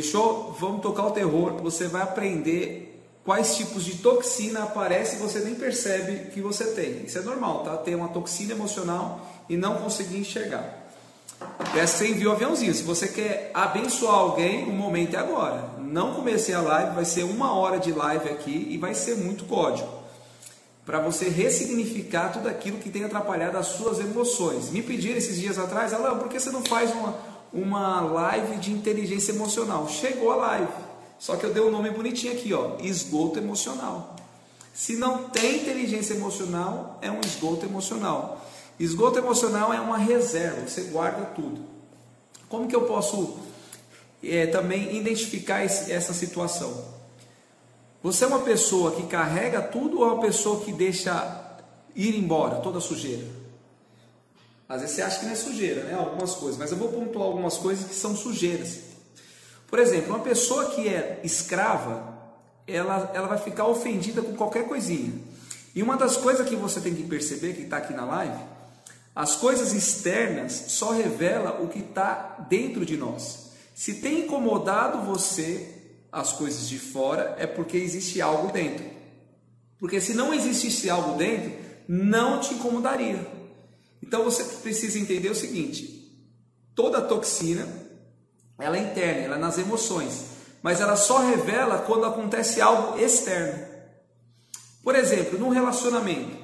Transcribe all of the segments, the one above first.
Fechou? Vamos tocar o terror. Você vai aprender quais tipos de toxina aparece e você nem percebe que você tem. Isso é normal, tá? Ter uma toxina emocional e não conseguir enxergar. Que você envie o aviãozinho. Se você quer abençoar alguém, o momento é agora. Não comecei a live, vai ser uma hora de live aqui e vai ser muito código. Para você ressignificar tudo aquilo que tem atrapalhado as suas emoções. Me pediram esses dias atrás, Alain, por que você não faz uma, uma live de inteligência emocional? Chegou a live. Só que eu dei um nome bonitinho aqui, ó, esgoto emocional. Se não tem inteligência emocional, é um esgoto emocional. Esgoto emocional é uma reserva, você guarda tudo. Como que eu posso é, também identificar esse, essa situação? Você é uma pessoa que carrega tudo ou é uma pessoa que deixa ir embora toda sujeira? Às vezes você acha que não é sujeira, né? Algumas coisas, mas eu vou pontuar algumas coisas que são sujeiras. Por exemplo, uma pessoa que é escrava, ela, ela vai ficar ofendida com qualquer coisinha. E uma das coisas que você tem que perceber, que está aqui na live, as coisas externas só revela o que está dentro de nós. Se tem incomodado você as coisas de fora, é porque existe algo dentro. Porque se não existisse algo dentro, não te incomodaria. Então você precisa entender o seguinte: toda toxina ela é interna, ela é nas emoções, mas ela só revela quando acontece algo externo. Por exemplo, num relacionamento,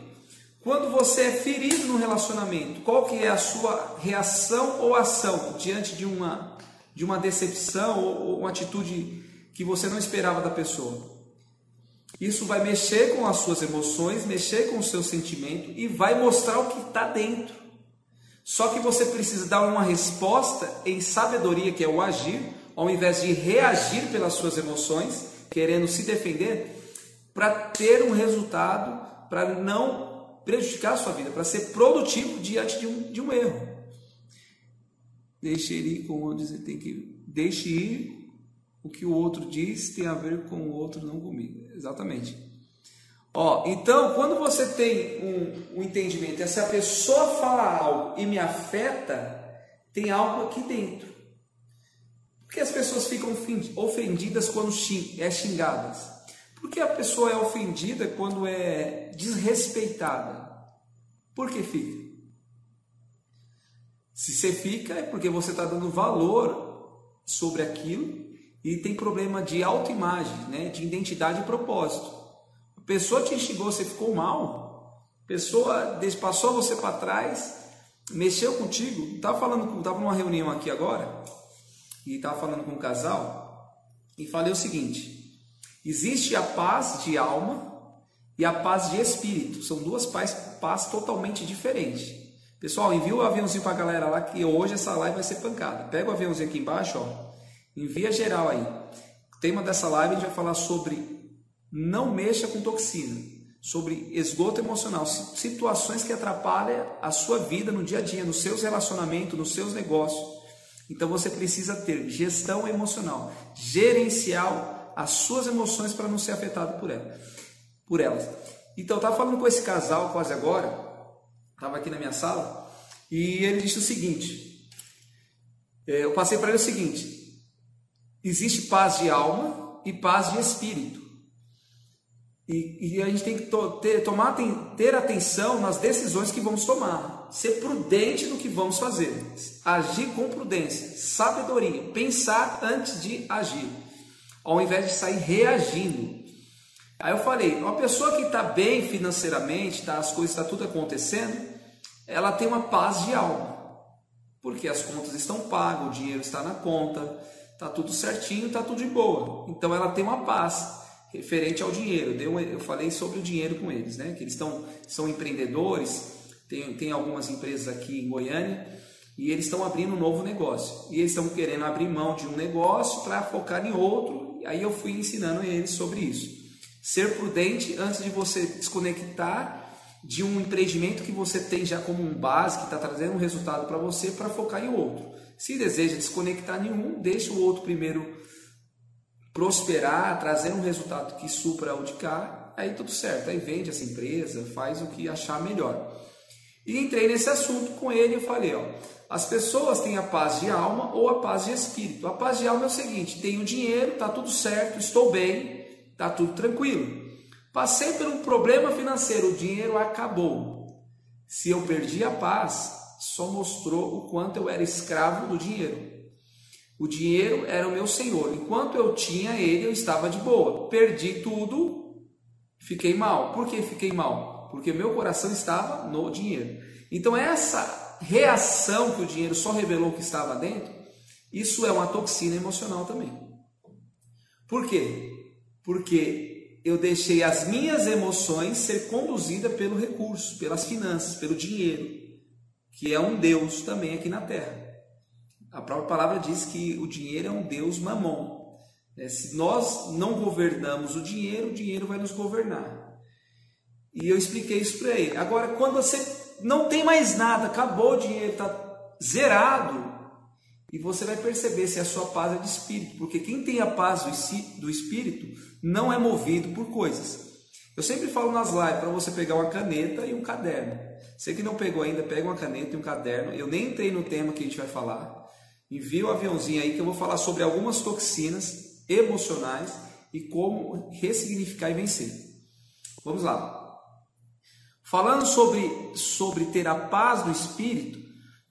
quando você é ferido no relacionamento, qual que é a sua reação ou ação diante de uma, de uma decepção ou, ou uma atitude que você não esperava da pessoa? Isso vai mexer com as suas emoções, mexer com o seu sentimento e vai mostrar o que está dentro. Só que você precisa dar uma resposta em sabedoria, que é o agir, ao invés de reagir pelas suas emoções, querendo se defender, para ter um resultado, para não prejudicar a sua vida, para ser produtivo diante de um, de um erro. Deixe ir com onde você tem que. Deixe ir o que o outro diz tem a ver com o outro, não comigo. Exatamente. Ó, então, quando você tem um, um entendimento, se a pessoa fala algo e me afeta, tem algo aqui dentro. Por que as pessoas ficam ofendidas quando é xingadas? Por que a pessoa é ofendida quando é desrespeitada? Por que fica? Se você fica, é porque você está dando valor sobre aquilo e tem problema de autoimagem, né? de identidade e propósito. A pessoa te instigou, você ficou mal, a pessoa passou você para trás, mexeu contigo. Estava falando, estava numa reunião aqui agora e estava falando com um casal e falei o seguinte: Existe a paz de alma e a paz de espírito. São duas paz, paz totalmente diferentes. Pessoal, envia o aviãozinho para a galera lá que hoje essa live vai ser pancada. Pega o aviãozinho aqui embaixo, ó. Envia geral aí. O tema dessa live a gente vai falar sobre não mexa com toxina, sobre esgoto emocional, situações que atrapalham a sua vida no dia a dia, nos seus relacionamentos, nos seus negócios. Então você precisa ter gestão emocional, gerencial as suas emoções para não ser afetado por, ela, por elas. Então, eu estava falando com esse casal quase agora, estava aqui na minha sala, e ele disse o seguinte: é, eu passei para ele o seguinte: existe paz de alma e paz de espírito. E, e a gente tem que to, ter, tomar, tem, ter atenção nas decisões que vamos tomar, ser prudente no que vamos fazer, agir com prudência, sabedoria, pensar antes de agir ao invés de sair reagindo. Aí eu falei, uma pessoa que está bem financeiramente, tá, as coisas estão tá tudo acontecendo, ela tem uma paz de alma, porque as contas estão pagas, o dinheiro está na conta, está tudo certinho, está tudo de boa. Então ela tem uma paz referente ao dinheiro. Eu falei sobre o dinheiro com eles, né? Que eles estão são empreendedores, tem, tem algumas empresas aqui em Goiânia e eles estão abrindo um novo negócio. E eles estão querendo abrir mão de um negócio para focar em outro aí eu fui ensinando eles sobre isso. Ser prudente antes de você desconectar de um empreendimento que você tem já como um base, que está trazendo um resultado para você, para focar em outro. Se deseja desconectar nenhum, deixa o outro primeiro prosperar, trazer um resultado que supra o de cá, aí tudo certo. Aí vende essa empresa, faz o que achar melhor. E entrei nesse assunto com ele e falei, ó, As pessoas têm a paz de alma ou a paz de espírito. A paz de alma é o seguinte: tenho dinheiro, está tudo certo, estou bem, está tudo tranquilo. Passei por um problema financeiro, o dinheiro acabou. Se eu perdi a paz, só mostrou o quanto eu era escravo do dinheiro. O dinheiro era o meu senhor. Enquanto eu tinha ele, eu estava de boa. Perdi tudo, fiquei mal. Por que fiquei mal? Porque meu coração estava no dinheiro. Então, essa reação que o dinheiro só revelou que estava dentro, isso é uma toxina emocional também. Por quê? Porque eu deixei as minhas emoções ser conduzidas pelo recurso, pelas finanças, pelo dinheiro, que é um Deus também aqui na terra. A própria palavra diz que o dinheiro é um Deus mamon. Né? Se nós não governamos o dinheiro, o dinheiro vai nos governar. E eu expliquei isso para ele. Agora, quando você não tem mais nada, acabou o dinheiro, está zerado, e você vai perceber se a sua paz é de espírito, porque quem tem a paz do espírito não é movido por coisas. Eu sempre falo nas lives para você pegar uma caneta e um caderno. Você que não pegou ainda, pega uma caneta e um caderno. Eu nem entrei no tema que a gente vai falar. Envia o aviãozinho aí que eu vou falar sobre algumas toxinas emocionais e como ressignificar e vencer. Vamos lá. Falando sobre, sobre ter a paz do espírito,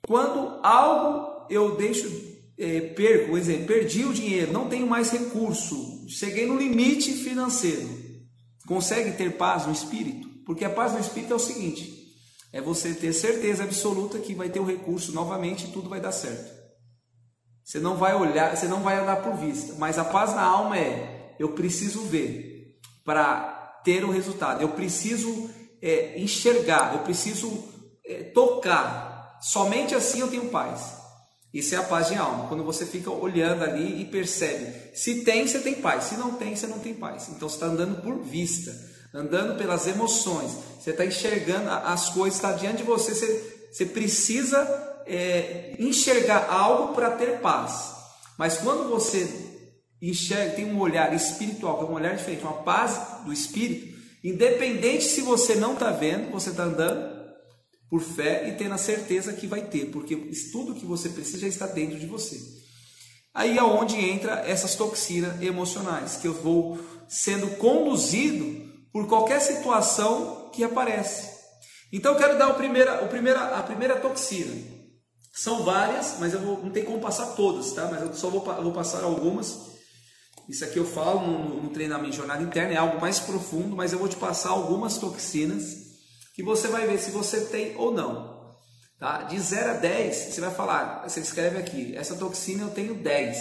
quando algo eu deixo, é, perco, por exemplo, perdi o dinheiro, não tenho mais recurso, cheguei no limite financeiro, consegue ter paz no espírito? Porque a paz no espírito é o seguinte: é você ter certeza absoluta que vai ter o recurso novamente e tudo vai dar certo. Você não vai olhar, você não vai andar por vista, mas a paz na alma é: eu preciso ver para ter o resultado, eu preciso é, enxergar, eu preciso é, tocar. Somente assim eu tenho paz. Isso é a paz de alma. Quando você fica olhando ali e percebe, se tem, você tem paz. Se não tem, você não tem paz. Então você está andando por vista, andando pelas emoções. Você está enxergando as coisas, está diante de você. Você, você precisa é, enxergar algo para ter paz. Mas quando você enxerga, tem um olhar espiritual, que é um olhar diferente, uma paz do espírito, independente se você não está vendo, você está andando por fé e tendo a certeza que vai ter, porque tudo que você precisa já está dentro de você. Aí é onde entra essas toxinas emocionais, que eu vou sendo conduzido por qualquer situação que aparece. Então eu quero dar o primeira, o primeira, a primeira toxina. São várias, mas eu vou, não tem como passar todas, tá? Mas eu só vou, vou passar algumas. Isso aqui eu falo no, no treinamento de jornada interna, é algo mais profundo, mas eu vou te passar algumas toxinas que você vai ver se você tem ou não. Tá? De 0 a 10, você vai falar, você escreve aqui, essa toxina eu tenho 10,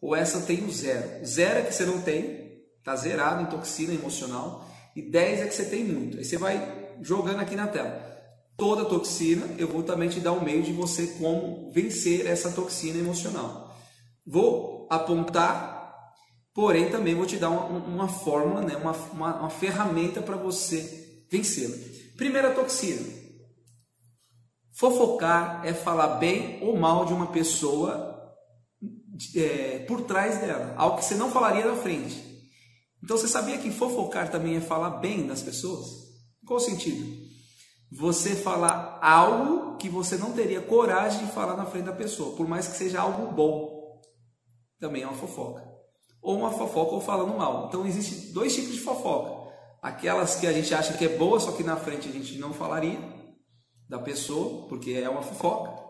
ou essa eu tenho 0. 0 é que você não tem, está zerado em toxina emocional, e 10 é que você tem muito. Aí você vai jogando aqui na tela toda toxina, eu vou também te dar um meio de você como vencer essa toxina emocional. Vou apontar, porém também vou te dar uma, uma fórmula, né? uma, uma, uma ferramenta para você vencê-la. Primeira toxina. Fofocar é falar bem ou mal de uma pessoa é, por trás dela, algo que você não falaria na frente. Então você sabia que fofocar também é falar bem das pessoas? Qual o sentido? você falar algo que você não teria coragem de falar na frente da pessoa, por mais que seja algo bom. Também é uma fofoca. Ou uma fofoca ou falando mal. Então existem dois tipos de fofoca. Aquelas que a gente acha que é boa, só que na frente a gente não falaria da pessoa, porque é uma fofoca.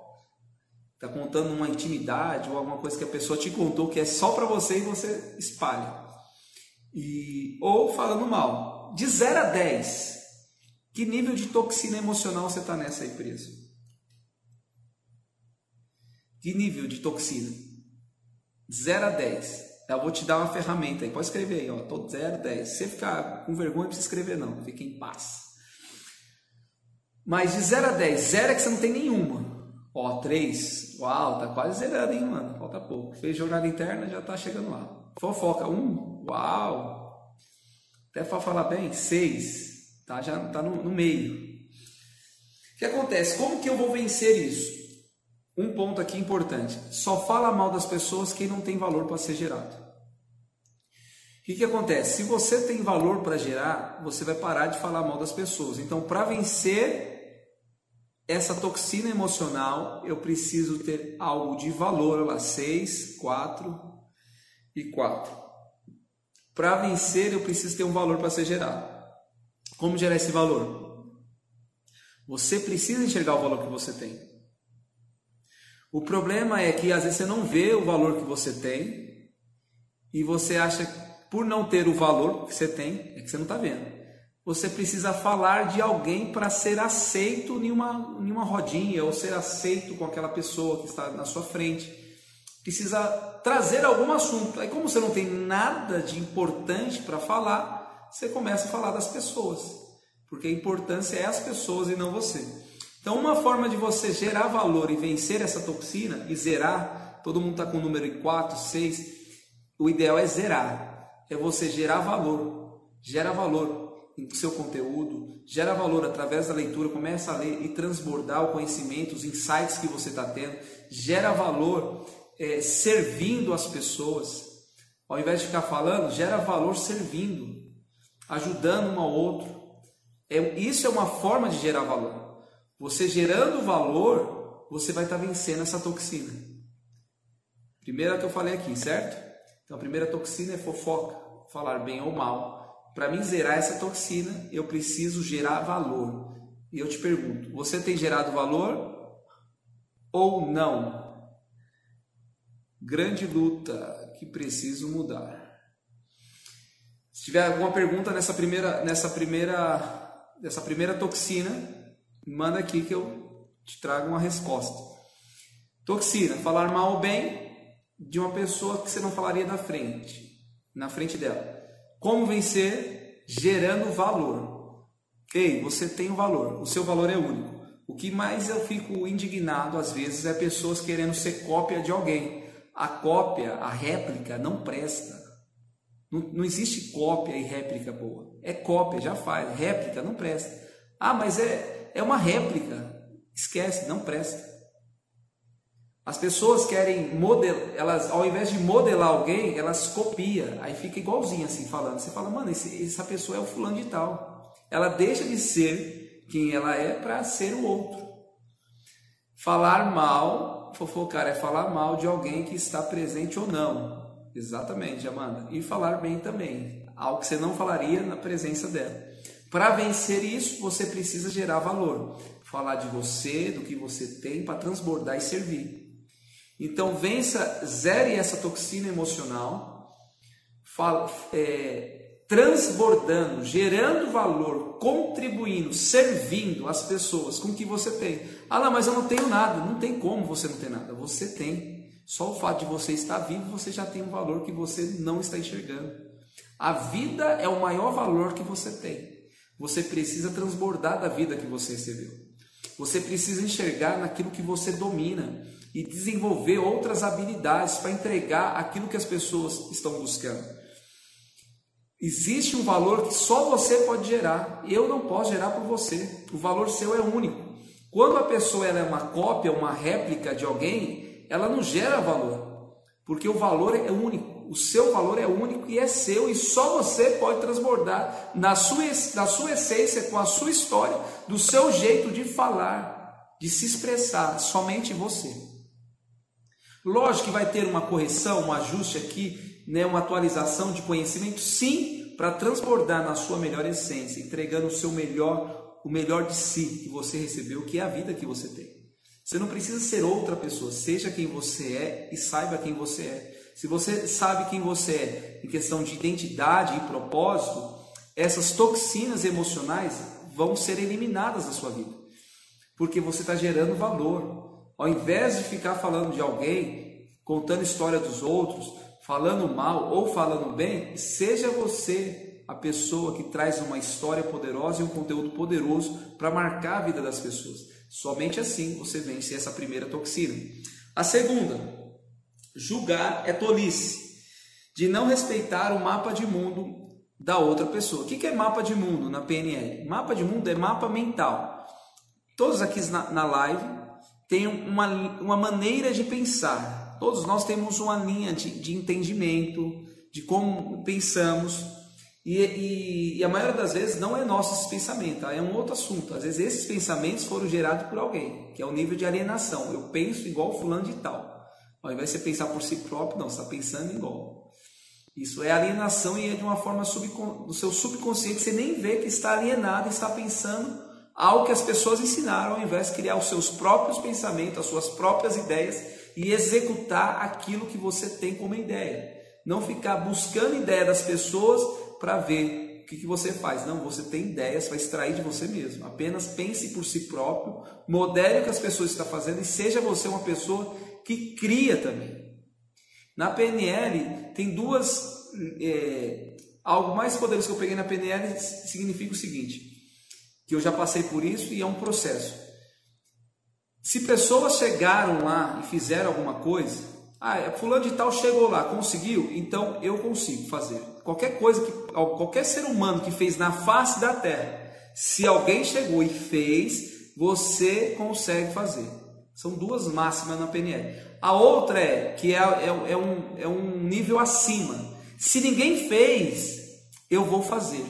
Está contando uma intimidade ou alguma coisa que a pessoa te contou que é só para você e você espalha. E, ou falando mal. De 0 a 10, que nível de toxina emocional você está nessa aí preso? Que nível de toxina? 0 a 10. Eu vou te dar uma ferramenta aí. Pode escrever aí, ó. Tô 0 a 10. Se você ficar com vergonha, não precisa escrever, não. Fique em paz. Mas de 0 a 10, 0 é que você não tem nenhuma. Ó, 3. Uau, tá quase zerando, hein, mano? Falta pouco. Fez jornada interna, já tá chegando lá. Fofoca, 1. Um. Uau. Até para falar bem, 6 tá? já está no, no meio. O que acontece? Como que eu vou vencer isso? Um ponto aqui importante: só fala mal das pessoas quem não tem valor para ser gerado. O que, que acontece? Se você tem valor para gerar, você vai parar de falar mal das pessoas. Então, para vencer essa toxina emocional, eu preciso ter algo de valor, olha lá, 6, 4 e 4. Para vencer, eu preciso ter um valor para ser gerado. Como gerar esse valor? Você precisa enxergar o valor que você tem. O problema é que às vezes você não vê o valor que você tem e você acha, por não ter o valor que você tem, é que você não está vendo você precisa falar de alguém para ser aceito em uma, em uma rodinha ou ser aceito com aquela pessoa que está na sua frente. Precisa trazer algum assunto. Aí, como você não tem nada de importante para falar, você começa a falar das pessoas, porque a importância é as pessoas e não você. Então, uma forma de você gerar valor e vencer essa toxina e zerar, todo mundo está com o número 4, 6, o ideal é zerar, é você gerar valor, gera valor em seu conteúdo, gera valor através da leitura, começa a ler e transbordar o conhecimento, os insights que você está tendo, gera valor é, servindo as pessoas. Ao invés de ficar falando, gera valor servindo, ajudando um ao outro. É, isso é uma forma de gerar valor. Você gerando valor, você vai estar tá vencendo essa toxina. Primeira que eu falei aqui, certo? Então a primeira toxina é fofoca, falar bem ou mal para mim zerar essa toxina, eu preciso gerar valor. E eu te pergunto, você tem gerado valor ou não? Grande luta que preciso mudar. Se tiver alguma pergunta nessa primeira, nessa primeira, nessa primeira toxina, manda aqui que eu te trago uma resposta. Toxina, falar mal ou bem de uma pessoa que você não falaria na frente, na frente dela. Como vencer? Gerando valor. Ei, você tem um valor, o seu valor é único. O que mais eu fico indignado às vezes é pessoas querendo ser cópia de alguém. A cópia, a réplica não presta. Não, não existe cópia e réplica boa. É cópia, já faz. Réplica não presta. Ah, mas é, é uma réplica. Esquece, não presta. As pessoas querem modelar, elas ao invés de modelar alguém, elas copiam, aí fica igualzinho assim falando. Você fala, mano, esse, essa pessoa é o fulano de tal. Ela deixa de ser quem ela é para ser o outro. Falar mal, fofocar é falar mal de alguém que está presente ou não. Exatamente, Amanda. E falar bem também, algo que você não falaria na presença dela. Para vencer isso, você precisa gerar valor. Falar de você, do que você tem para transbordar e servir. Então vença, zere essa toxina emocional, fala, é, transbordando, gerando valor, contribuindo, servindo as pessoas com o que você tem. Ah, não, mas eu não tenho nada. Não tem como você não ter nada. Você tem. Só o fato de você estar vivo, você já tem um valor que você não está enxergando. A vida é o maior valor que você tem. Você precisa transbordar da vida que você recebeu. Você precisa enxergar naquilo que você domina e desenvolver outras habilidades para entregar aquilo que as pessoas estão buscando. Existe um valor que só você pode gerar. Eu não posso gerar por você. O valor seu é único. Quando a pessoa é uma cópia, uma réplica de alguém, ela não gera valor, porque o valor é único. O seu valor é único e é seu, e só você pode transbordar na sua, na sua essência, com a sua história, do seu jeito de falar, de se expressar, somente você. Lógico que vai ter uma correção, um ajuste aqui, né, uma atualização de conhecimento, sim, para transbordar na sua melhor essência, entregando o seu melhor, o melhor de si que você recebeu, que é a vida que você tem. Você não precisa ser outra pessoa, seja quem você é e saiba quem você é. Se você sabe quem você é em questão de identidade e propósito, essas toxinas emocionais vão ser eliminadas da sua vida, porque você está gerando valor, ao invés de ficar falando de alguém, contando história dos outros, falando mal ou falando bem, seja você a pessoa que traz uma história poderosa e um conteúdo poderoso para marcar a vida das pessoas. Somente assim você vence essa primeira toxina. A segunda, julgar é tolice, de não respeitar o mapa de mundo da outra pessoa. O que é mapa de mundo na PNL? Mapa de mundo é mapa mental. Todos aqui na, live tem uma, uma maneira de pensar. Todos nós temos uma linha de, de entendimento, de como pensamos. E, e, e, a maioria das vezes não é nosso esse pensamento, tá? é um outro assunto. Às vezes esses pensamentos foram gerados por alguém, que é o nível de alienação. Eu penso igual fulano de tal. Ao invés de você pensar por si próprio, não, você está pensando igual. Isso é alienação e é de uma forma subcon... do seu subconsciente, você nem vê que está alienado, está pensando algo que as pessoas ensinaram, ao invés de criar os seus próprios pensamentos, as suas próprias ideias e executar aquilo que você tem como ideia. Não ficar buscando ideia das pessoas para ver o que, que você faz. Não, você tem ideias, vai extrair de você mesmo. Apenas pense por si próprio, modere o que as pessoas estão fazendo e seja você uma pessoa que cria também. Na PNL tem duas. É, algo mais poderoso que eu peguei na PNL significa o seguinte: que eu já passei por isso e é um processo. Se pessoas chegaram lá e fizeram alguma coisa, ah, é, fulano de tal chegou lá, conseguiu, então eu consigo fazer. Qualquer coisa que qualquer ser humano que fez na face da terra, se alguém chegou e fez, você consegue fazer. São duas máximas na PNL. A outra é que é, é, é, um, é um nível acima. Se ninguém fez, eu vou fazer.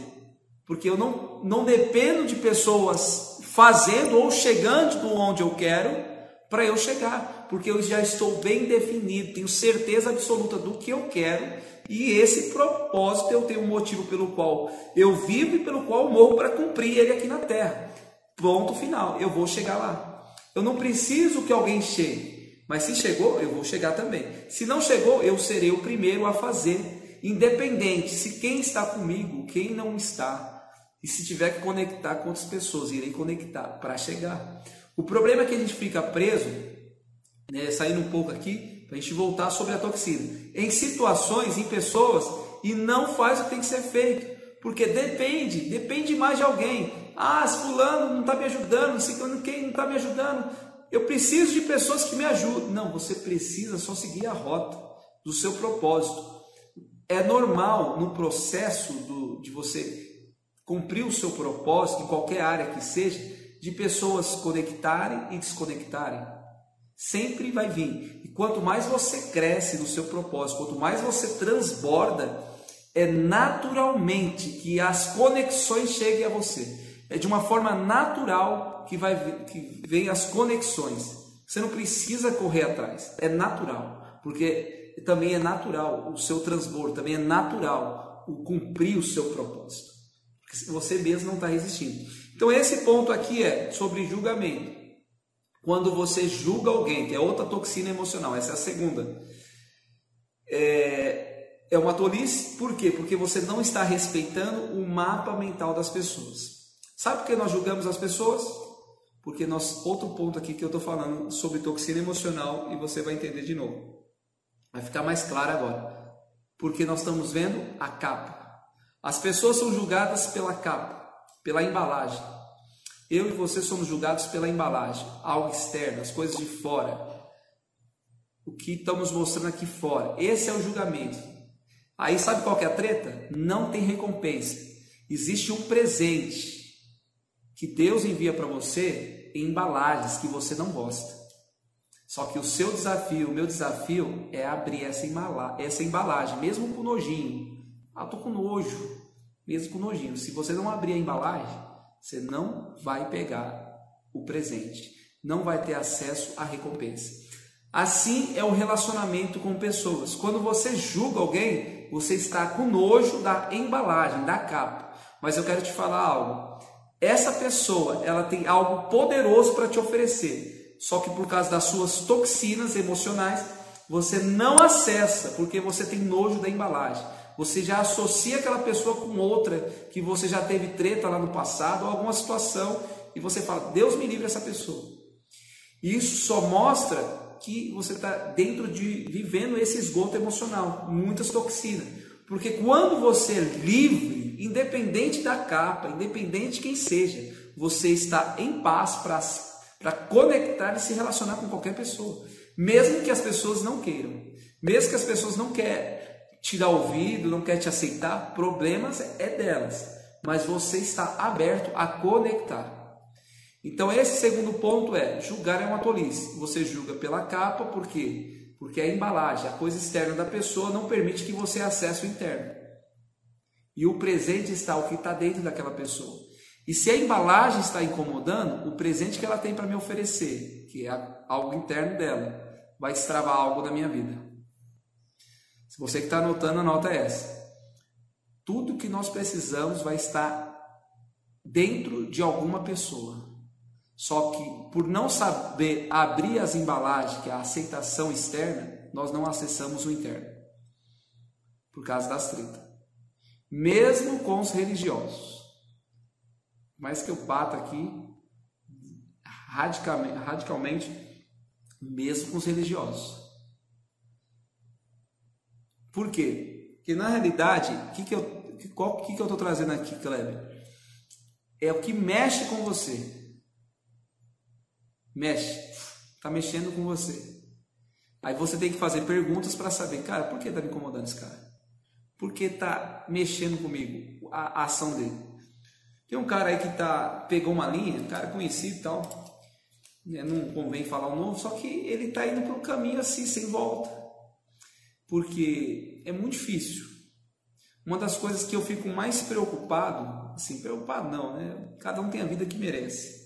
Porque eu não, não dependo de pessoas fazendo ou chegando onde eu quero para eu chegar. Porque eu já estou bem definido, tenho certeza absoluta do que eu quero. E esse propósito eu tenho um motivo pelo qual eu vivo e pelo qual morro para cumprir ele aqui na terra. Ponto final. Eu vou chegar lá. Eu não preciso que alguém chegue, mas se chegou, eu vou chegar também. Se não chegou, eu serei o primeiro a fazer, independente se quem está comigo, quem não está. E se tiver que conectar com outras pessoas, irei conectar para chegar. O problema é que a gente fica preso, né, saindo um pouco aqui, para a gente voltar sobre a toxina, em situações, em pessoas, e não faz o que tem que ser feito. Porque depende, depende mais de alguém. Ah, fulano não está me ajudando, se quem não está me ajudando, eu preciso de pessoas que me ajudem. Não, você precisa só seguir a rota do seu propósito. É normal no processo do, de você cumprir o seu propósito, em qualquer área que seja, de pessoas conectarem e desconectarem. Sempre vai vir. E quanto mais você cresce no seu propósito, quanto mais você transborda, é naturalmente que as conexões cheguem a você é de uma forma natural que vai que vem as conexões. Você não precisa correr atrás, é natural, porque também é natural o seu transbordo, também é natural o cumprir o seu propósito, porque você mesmo não está resistindo. Então esse ponto aqui é sobre julgamento. Quando você julga alguém, que é outra toxina emocional, essa é a segunda. É, é uma tolice, por quê? Porque você não está respeitando o mapa mental das pessoas. Sabe por que nós julgamos as pessoas? Porque nós, outro ponto aqui que eu estou falando sobre toxina emocional e você vai entender de novo. Vai ficar mais claro agora. Porque nós estamos vendo a capa. As pessoas são julgadas pela capa, pela embalagem. Eu e você somos julgados pela embalagem, algo externo, as coisas de fora. O que estamos mostrando aqui fora. Esse é o julgamento. Aí sabe qual que é a treta? Não tem recompensa. Existe um presente que Deus envia para você em embalagens que você não gosta. Só que o seu desafio, o meu desafio é abrir essa, embala essa embalagem, mesmo com nojinho. Ah, tô com nojo, mesmo com nojinho. Se você não abrir a embalagem, você não vai pegar o presente, não vai ter acesso à recompensa. Assim é o relacionamento com pessoas. Quando você julga alguém, você está com nojo da embalagem, da capa. Mas eu quero te falar algo essa pessoa ela tem algo poderoso para te oferecer, só que por causa das suas toxinas emocionais você não acessa porque você tem nojo da embalagem. Você já associa aquela pessoa com outra que você já teve treta lá no passado ou alguma situação e você fala: Deus me livre essa pessoa. Isso só mostra que você está dentro de vivendo esse esgoto emocional, muitas toxinas. Porque quando você é livre independente da capa, independente de quem seja, você está em paz para conectar e se relacionar com qualquer pessoa, mesmo que as pessoas não queiram, mesmo que as pessoas não querem te ouvido, não querem te aceitar, problemas é delas, mas você está aberto a conectar. Então esse segundo ponto é, julgar é uma tolice. Você julga pela capa, por quê? Porque a embalagem, a coisa externa da pessoa não permite que você acesse o interno. E o presente está o que está dentro daquela pessoa. E se a embalagem está incomodando, o presente que ela tem para me oferecer, que é algo interno dela, vai destravar algo da minha vida. Se você que está anotando, anota essa. Tudo que nós precisamos vai estar dentro de alguma pessoa. Só que por não saber abrir as embalagens, que é a aceitação externa, nós não acessamos o interno. Por causa das tretas. Mesmo com os religiosos. Mas que eu bato aqui radicalmente, radicalmente mesmo com os religiosos. Por quê? Porque na realidade, que, que eu que, qual, que, que eu estou trazendo aqui, Kleber? É o que mexe com você. Mexe. Está mexendo com você. Aí você tem que fazer perguntas para saber, cara, por que está me incomodando esse cara? Por que está mexendo comigo a, a, ação dele? Tem um cara aí que tá, pegou uma linha, um cara conhecido e tal, né, não convém falar o nome, só que ele está indo para um caminho assim, sem volta. Porque é muito difícil. Uma das coisas que eu fico mais preocupado, assim, preocupado não, né? Cada um tem a vida que merece.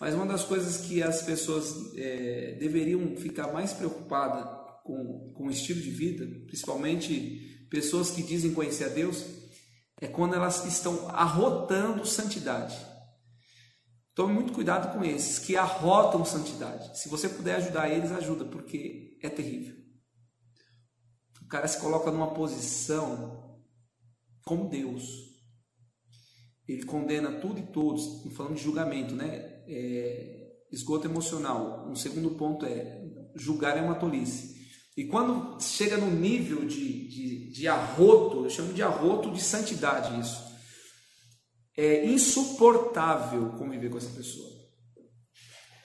Mas uma das coisas que as pessoas é, deveriam ficar mais preocupadas com, com o estilo de vida, principalmente pessoas que dizem conhecer a Deus, é quando elas estão arrotando santidade. Tome muito cuidado com esses que arrotam santidade. Se você puder ajudar eles, ajuda, porque é terrível. O cara se coloca numa posição como Deus. Ele condena tudo e todos, falando de julgamento, né? é, esgoto emocional. Um segundo ponto é julgar é uma tolice. E quando chega no nível de, de, de arroto, eu chamo de arroto de santidade isso, é insuportável conviver com essa pessoa.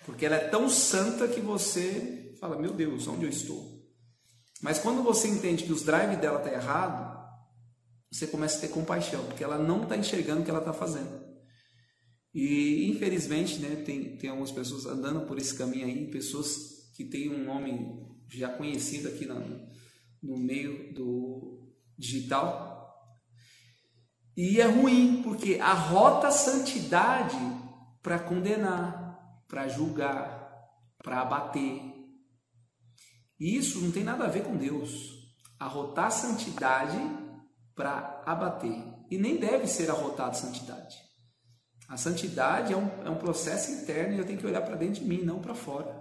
Porque ela é tão santa que você fala, meu Deus, onde eu estou? Mas quando você entende que os drive dela está errado, você começa a ter compaixão, porque ela não está enxergando o que ela está fazendo. E infelizmente, né, tem, tem algumas pessoas andando por esse caminho aí, pessoas que têm um nome já conhecido aqui no, no meio do digital. E é ruim, porque a santidade para condenar, para julgar, para abater. E isso não tem nada a ver com Deus. Arrotar santidade para abater. E nem deve ser arrotado santidade. A santidade é um, é um processo interno e eu tenho que olhar para dentro de mim, não para fora.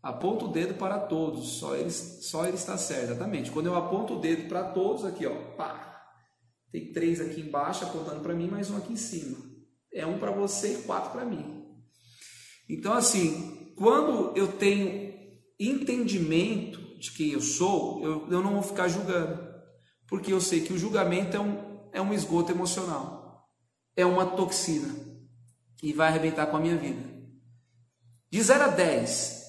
Aponto o dedo para todos, só ele, só ele está certo, exatamente. Quando eu aponto o dedo para todos, aqui, ó, pá, tem três aqui embaixo apontando para mim, mais um aqui em cima. É um para você e quatro para mim. Então, assim, quando eu tenho entendimento de quem eu sou, eu, eu não vou ficar julgando, porque eu sei que o julgamento é um, é um esgoto emocional é uma toxina e vai arrebentar com a minha vida. De 0 a 10,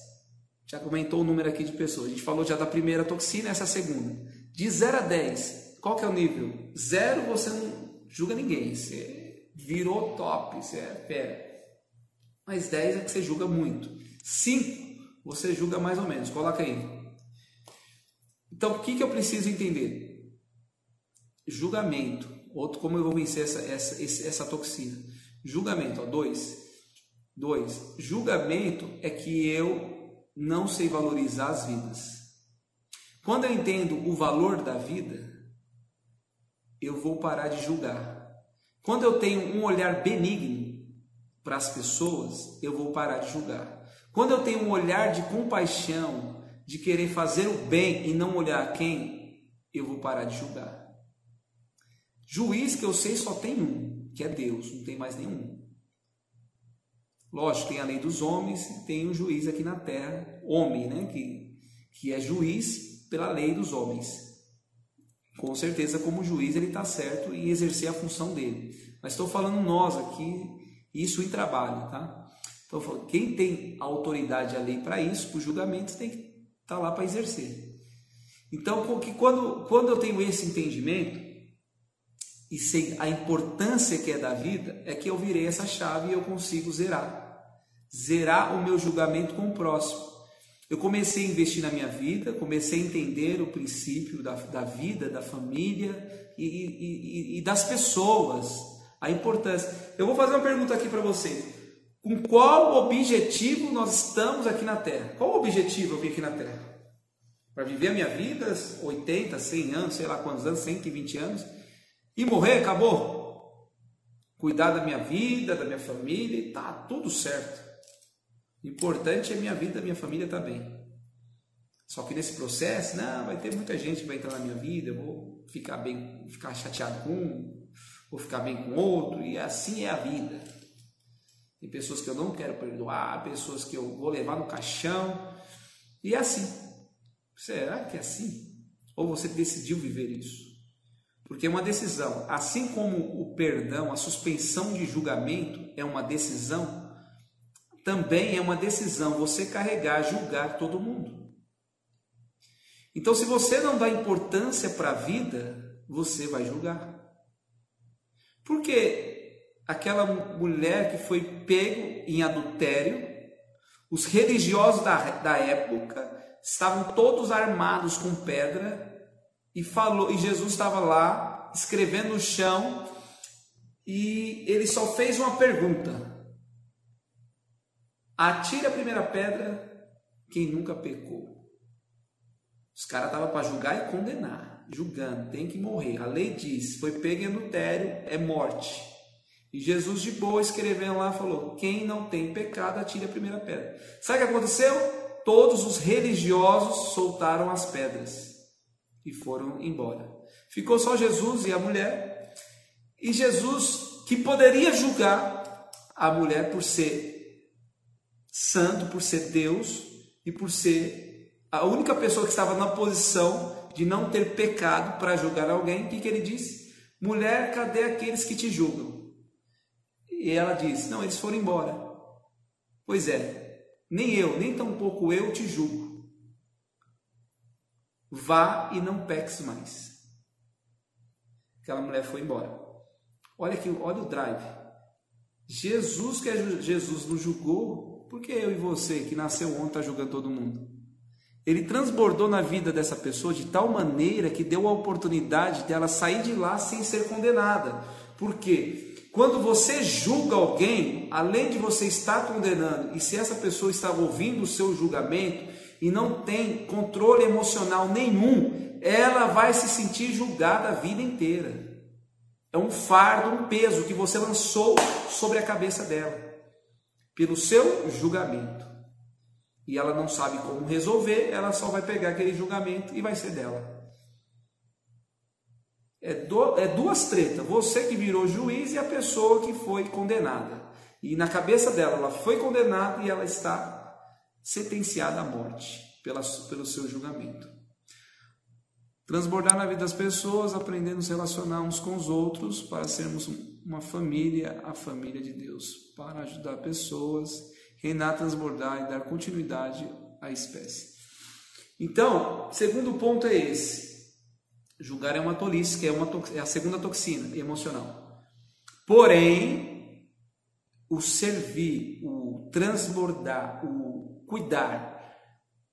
já comentou o número aqui de pessoas. A gente falou já da primeira toxina, essa é a segunda. De 0 a 10, qual que é o nível? 0 você não julga ninguém, você virou top, você é fera. Mas 10 é que você julga muito. 5 você julga mais ou menos, coloca aí. Então o que, que eu preciso entender? Julgamento Outro, como eu vou vencer essa, essa, essa toxina? Julgamento, ó, dois. Dois. Julgamento é que eu não sei valorizar as vidas. Quando eu entendo o valor da vida, eu vou parar de julgar. Quando eu tenho um olhar benigno para as pessoas, eu vou parar de julgar. Quando eu tenho um olhar de compaixão, de querer fazer o bem e não olhar quem, eu vou parar de julgar. Juiz que eu sei só tem um, que é Deus, não tem mais nenhum. Lógico, tem a lei dos homens e tem o juiz aqui na terra, homem, né? Que, que é juiz pela lei dos homens. Com certeza, como juiz, ele está certo em exercer a função dele. Mas estou falando nós aqui, isso em trabalho, tá? Então, quem tem autoridade, a lei para isso, o julgamento, tem que estar tá lá para exercer. Então, que quando, quando eu tenho esse entendimento, e sei a importância que é da vida, é que eu virei essa chave e eu consigo zerar. Zerar o meu julgamento com o próximo. Eu comecei a investir na minha vida, comecei a entender o princípio da, da vida, da família e, e, e das pessoas, a importância. Eu vou fazer uma pergunta aqui para vocês. Com qual objetivo nós estamos aqui na Terra? Qual o objetivo eu vim aqui na Terra? Para viver a minha vida, 80, 100 anos, sei lá quantos anos, 120 anos, e morrer, acabou? Cuidar da minha vida, da minha família, e tá tudo certo. O importante é minha vida, minha família tá bem. Só que nesse processo, não, vai ter muita gente que vai entrar na minha vida, eu vou ficar bem, ficar chateado com um, vou ficar bem com outro, e assim é a vida. Tem pessoas que eu não quero perdoar, pessoas que eu vou levar no caixão, e é assim. Será que é assim? Ou você decidiu viver isso? Porque é uma decisão. Assim como o perdão, a suspensão de julgamento é uma decisão, também é uma decisão você carregar, julgar todo mundo. Então, se você não dá importância para a vida, você vai julgar. Porque aquela mulher que foi pego em adultério, os religiosos da, da época estavam todos armados com pedra e falou e Jesus estava lá escrevendo no chão e ele só fez uma pergunta: Atire a primeira pedra quem nunca pecou. Os caras estavam para julgar e condenar, julgando, tem que morrer. A lei diz: foi pego em adultério, é morte. E Jesus de boa escrevendo lá falou: quem não tem pecado atire a primeira pedra. Sabe o que aconteceu? todos os religiosos soltaram as pedras e foram embora. Ficou só Jesus e a mulher. E Jesus, que poderia julgar a mulher por ser santo, por ser Deus e por ser a única pessoa que estava na posição de não ter pecado para julgar alguém, o que, que ele disse? Mulher, cadê aqueles que te julgam? E ela disse: Não, eles foram embora. Pois é, nem eu, nem tampouco eu te julgo. Vá e não peques mais. Aquela mulher foi embora. Olha aqui, olha o drive. Jesus, que é Jesus, nos julgou, por que eu e você, que nasceu ontem, está julgando todo mundo? Ele transbordou na vida dessa pessoa de tal maneira que deu a oportunidade dela sair de lá sem ser condenada. Por quê? Quando você julga alguém, além de você estar condenando, e se essa pessoa está ouvindo o seu julgamento e não tem controle emocional nenhum, ela vai se sentir julgada a vida inteira. É um fardo, um peso que você lançou sobre a cabeça dela, pelo seu julgamento. E ela não sabe como resolver, ela só vai pegar aquele julgamento e vai ser dela. É, do, é duas tretas. Você que virou juiz e a pessoa que foi condenada. E na cabeça dela, ela foi condenada e ela está sentenciada à morte pela, pelo seu julgamento. Transbordar na vida das pessoas, aprendendo a se relacionar uns com os outros para sermos uma família, a família de Deus, para ajudar pessoas, reinar, transbordar e dar continuidade à espécie. Então, segundo ponto é esse Julgar é uma tolice, que é, uma, é a segunda toxina emocional. Porém, o servir, o transbordar, o cuidar,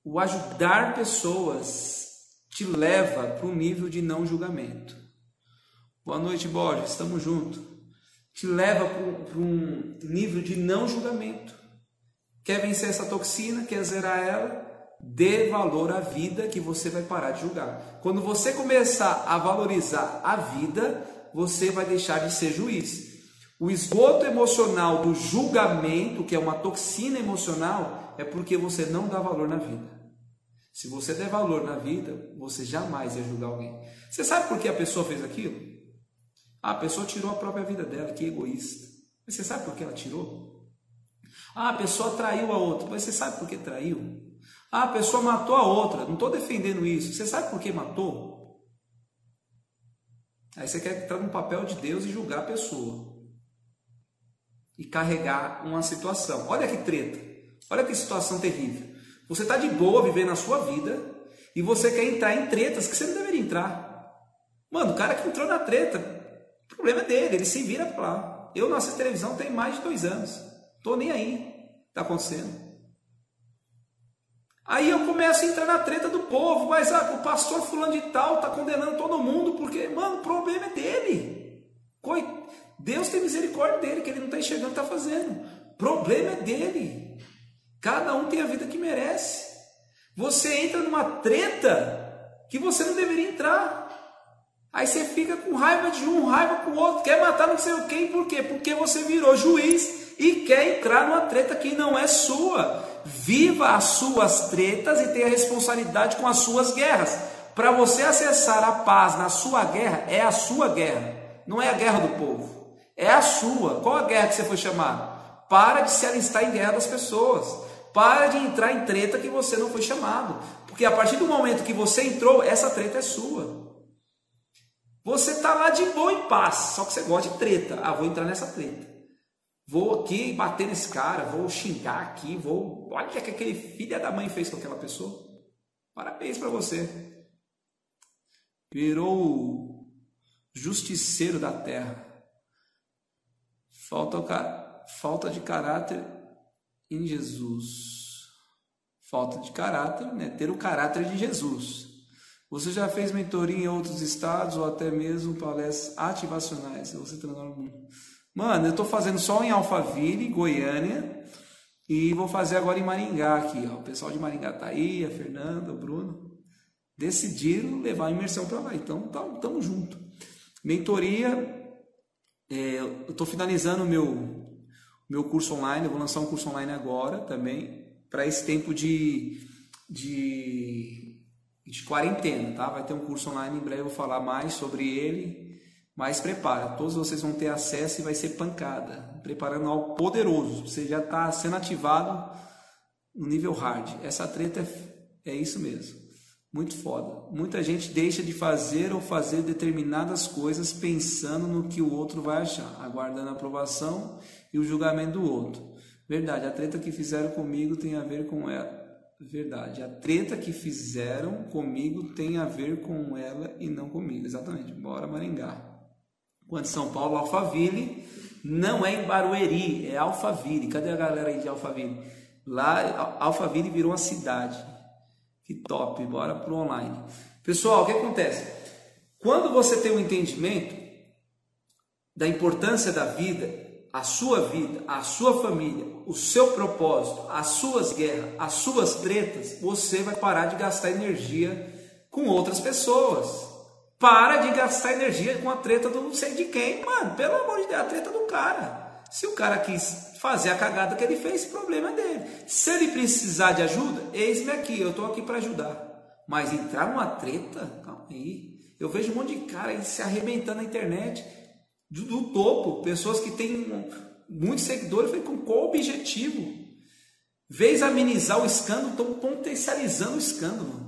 o ajudar pessoas te leva para um nível de não julgamento. Boa noite, Borges, estamos juntos. Te leva para um nível de não julgamento. Quer vencer essa toxina, quer zerar ela, Dê valor à vida que você vai parar de julgar. Quando você começar a valorizar a vida, você vai deixar de ser juiz. O esgoto emocional do julgamento, que é uma toxina emocional, é porque você não dá valor na vida. Se você der valor na vida, você jamais ia julgar alguém. Você sabe por que a pessoa fez aquilo? Ah, a pessoa tirou a própria vida dela, que egoísta. Mas você sabe por que ela tirou? Ah, a pessoa traiu a outra. Mas você sabe por que traiu? Ah, a pessoa matou a outra. Não estou defendendo isso. Você sabe por que matou? Aí você quer entrar no papel de Deus e julgar a pessoa. E carregar uma situação. Olha que treta. Olha que situação terrível. Você está de boa vivendo a sua vida e você quer entrar em tretas que você não deveria entrar. Mano, o cara que entrou na treta, o problema é dele, ele se vira para lá. Eu assisto televisão tem mais de dois anos. Tô nem aí. Tá acontecendo. Aí eu começo a entrar na treta do povo, mas ah, o pastor fulano de tal está condenando todo mundo, porque, mano, o problema é dele. Deus tem misericórdia dele, que ele não está enxergando está fazendo. Problema é dele. Cada um tem a vida que merece. Você entra numa treta que você não deveria entrar. Aí você fica com raiva de um, raiva com o outro, quer matar não sei quem, por quê? Porque você virou juiz e quer entrar numa treta que não é sua. Viva as suas tretas e tenha responsabilidade com as suas guerras. Para você acessar a paz na sua guerra, é a sua guerra, não é a guerra do povo. É a sua. Qual a guerra que você foi chamado? Para de se alistar em guerra das pessoas. Para de entrar em treta que você não foi chamado. Porque a partir do momento que você entrou, essa treta é sua. Você está lá de boa em paz, só que você gosta de treta. Ah, vou entrar nessa treta. Vou aqui bater nesse cara, vou xingar aqui, vou. Olha o que aquele filho da mãe fez com aquela pessoa. Parabéns para você. Virou o justiceiro da terra. Falta, falta de caráter em Jesus. Falta de caráter, né? Ter o caráter de Jesus. Você já fez mentoria em outros estados ou até mesmo palestras ativacionais? Você transforma o mundo. Mano, eu estou fazendo só em Alphaville, Goiânia, e vou fazer agora em Maringá aqui, ó. O pessoal de Maringá tá aí, a Fernanda, o Bruno, decidiram levar a imersão para lá. Então, estamos junto. Mentoria, é, eu estou finalizando o meu meu curso online, eu vou lançar um curso online agora também para esse tempo de de de quarentena, tá? Vai ter um curso online em breve, eu vou falar mais sobre ele mas prepara, todos vocês vão ter acesso e vai ser pancada. Preparando algo poderoso. Você já está sendo ativado no nível hard. Essa treta é, é isso mesmo. Muito foda. Muita gente deixa de fazer ou fazer determinadas coisas pensando no que o outro vai achar, aguardando a aprovação e o julgamento do outro. Verdade, a treta que fizeram comigo tem a ver com ela. Verdade, a treta que fizeram comigo tem a ver com ela e não comigo. Exatamente. Bora Maringá. Quando São Paulo, Alphaville, não é em Barueri, é Alphaville. Cadê a galera aí de Alphaville? Lá, Alphaville virou uma cidade. Que top, bora pro online. Pessoal, o que acontece? Quando você tem um entendimento da importância da vida, a sua vida, a sua família, o seu propósito, as suas guerras, as suas tretas, você vai parar de gastar energia com outras pessoas. Para de gastar energia com a treta do não sei de quem. Mano, pelo amor de Deus, a treta do cara. Se o cara quis fazer a cagada que ele fez, problema é dele. Se ele precisar de ajuda, eis-me aqui, eu estou aqui para ajudar. Mas entrar numa treta, calma aí. Eu vejo um monte de cara aí se arrebentando na internet, do, do topo, pessoas que têm muitos seguidores, falei, com qual objetivo? Vez amenizar o escândalo, estão potencializando o escândalo.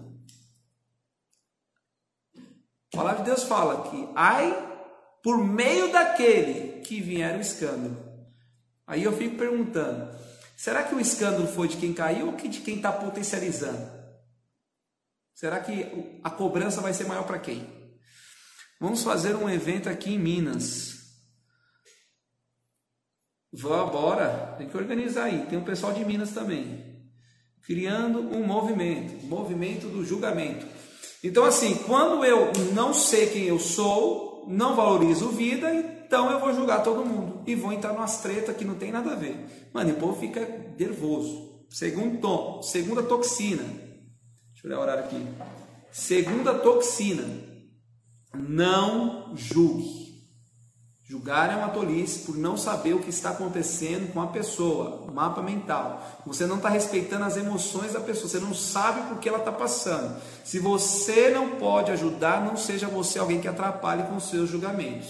A palavra de Deus fala que ai por meio daquele que vier o escândalo. Aí eu fico perguntando: será que o escândalo foi de quem caiu ou de quem está potencializando? Será que a cobrança vai ser maior para quem? Vamos fazer um evento aqui em Minas. Vamos, bora, tem que organizar aí. Tem um pessoal de Minas também. Criando um movimento, movimento do julgamento. Então, assim, quando eu não sei quem eu sou, não valorizo vida, então eu vou julgar todo mundo e vou entrar numas tretas que não tem nada a ver. Mano, e o povo fica nervoso. Segundo tom, segunda toxina. Deixa eu olhar o horário aqui. Segunda toxina. Não julgue. Julgar é uma tolice por não saber o que está acontecendo com a pessoa, o mapa mental. Você não está respeitando as emoções da pessoa, você não sabe por que ela está passando. Se você não pode ajudar, não seja você alguém que atrapalhe com seus julgamentos.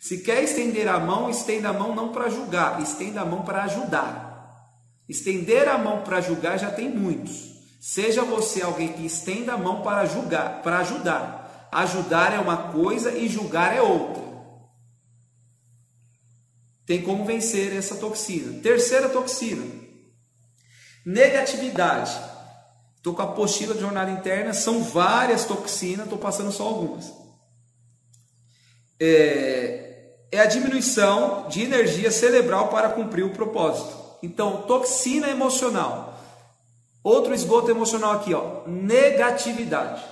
Se quer estender a mão, estenda a mão não para julgar, estenda a mão para ajudar. Estender a mão para julgar já tem muitos. Seja você alguém que estenda a mão para julgar, para ajudar. Ajudar é uma coisa e julgar é outra tem como vencer essa toxina. Terceira toxina, negatividade. Estou com a apostila de jornada interna, são várias toxinas, estou passando só algumas. É, é a diminuição de energia cerebral para cumprir o propósito. Então, toxina emocional. Outro esgoto emocional aqui, ó, negatividade.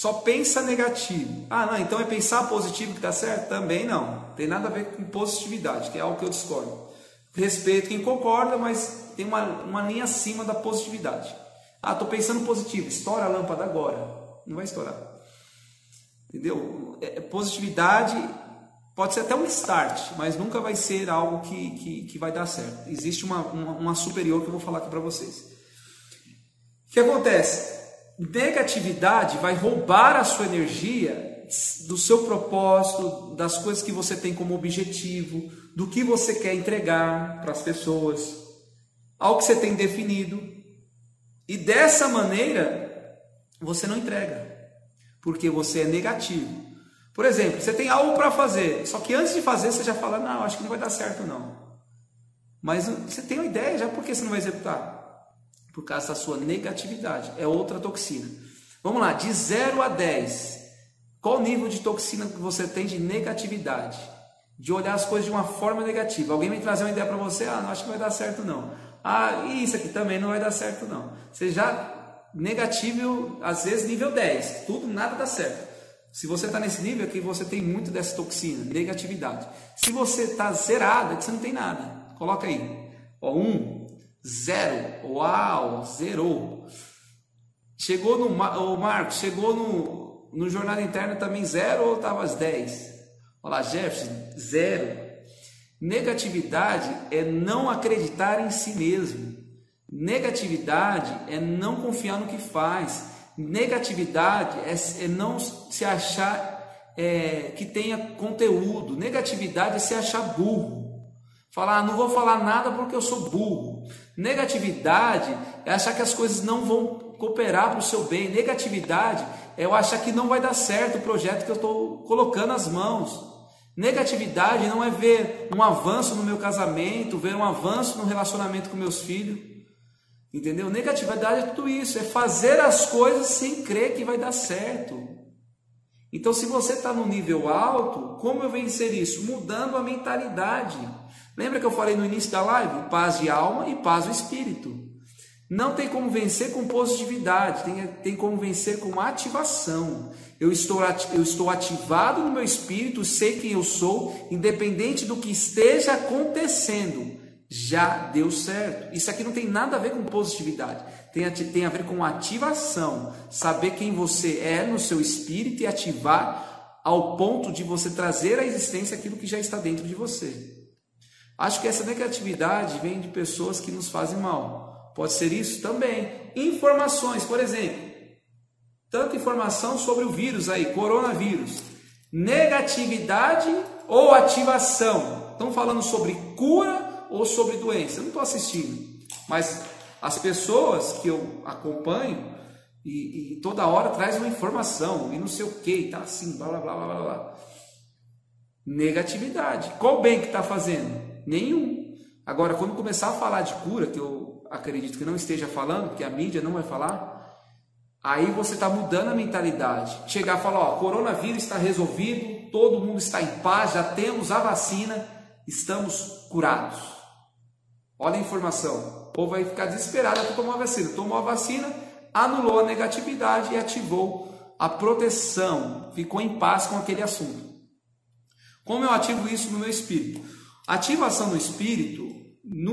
Só pensa negativo. Ah, não, então é pensar positivo que dá certo? Também não. Tem nada a ver com positividade, que é algo que eu discordo. Respeito quem concorda, mas tem uma, uma linha acima da positividade. Ah, estou pensando positivo, estoura a lâmpada agora. Não vai estourar. Entendeu? É, positividade pode ser até um start, mas nunca vai ser algo que, que, que vai dar certo. Existe uma, uma, uma superior que eu vou falar aqui para vocês. O que acontece? Negatividade vai roubar a sua energia do seu propósito, das coisas que você tem como objetivo, do que você quer entregar para as pessoas, ao que você tem definido. E dessa maneira, você não entrega, porque você é negativo. Por exemplo, você tem algo para fazer, só que antes de fazer você já fala: Não, acho que não vai dar certo, não. Mas você tem uma ideia já, por que você não vai executar? Por causa da sua negatividade, é outra toxina. Vamos lá, de 0 a 10, qual nível de toxina que você tem de negatividade? De olhar as coisas de uma forma negativa. Alguém vem trazer uma ideia para você, ah, não acho que vai dar certo não. Ah, isso aqui também não vai dar certo não. Você já negativo, às vezes nível 10, tudo, nada dá certo. Se você está nesse nível aqui, você tem muito dessa toxina, negatividade. Se você está zerado, é que você não tem nada. Coloca aí. Ó, um, zero. Uau, zerou. Chegou no. O Marcos, chegou no, no jornada interna também zero ou estava às 10? Olha lá, Jefferson, zero. Negatividade é não acreditar em si mesmo. Negatividade é não confiar no que faz. Negatividade é, é não se achar é, que tenha conteúdo. Negatividade é se achar burro. Falar, ah, não vou falar nada porque eu sou burro. Negatividade é achar que as coisas não vão cooperar para o seu bem. Negatividade é eu achar que não vai dar certo o projeto que eu estou colocando as mãos. Negatividade não é ver um avanço no meu casamento, ver um avanço no relacionamento com meus filhos. Entendeu? Negatividade é tudo isso, é fazer as coisas sem crer que vai dar certo. Então, se você está no nível alto, como eu vencer isso? Mudando a mentalidade. Lembra que eu falei no início da live? Paz de alma e paz do espírito. Não tem como vencer com positividade, tem, tem como vencer com ativação. Eu estou, eu estou ativado no meu espírito, sei quem eu sou, independente do que esteja acontecendo. Já deu certo. Isso aqui não tem nada a ver com positividade, tem tem a ver com ativação. Saber quem você é no seu espírito e ativar ao ponto de você trazer à existência aquilo que já está dentro de você. Acho que essa negatividade vem de pessoas que nos fazem mal. Pode ser isso também. Informações, por exemplo, tanta informação sobre o vírus aí, coronavírus. Negatividade ou ativação? Estão falando sobre cura ou sobre doença? Eu não estou assistindo, mas as pessoas que eu acompanho e, e, toda hora traz uma informação e não sei o que, tá assim, blá blá blá blá blá. Negatividade. Qual bem que está fazendo? Nenhum. Agora, quando começar a falar de cura, que eu acredito que não esteja falando, que a mídia não vai falar, aí você está mudando a mentalidade. Chegar e falar, ó, coronavírus está resolvido, todo mundo está em paz, já temos a vacina, estamos curados. Olha a informação. O povo vai ficar desesperado para tomar a vacina. Tomou a vacina, anulou a negatividade e ativou a proteção. Ficou em paz com aquele assunto. Como eu ativo isso no meu espírito? Ativação no espírito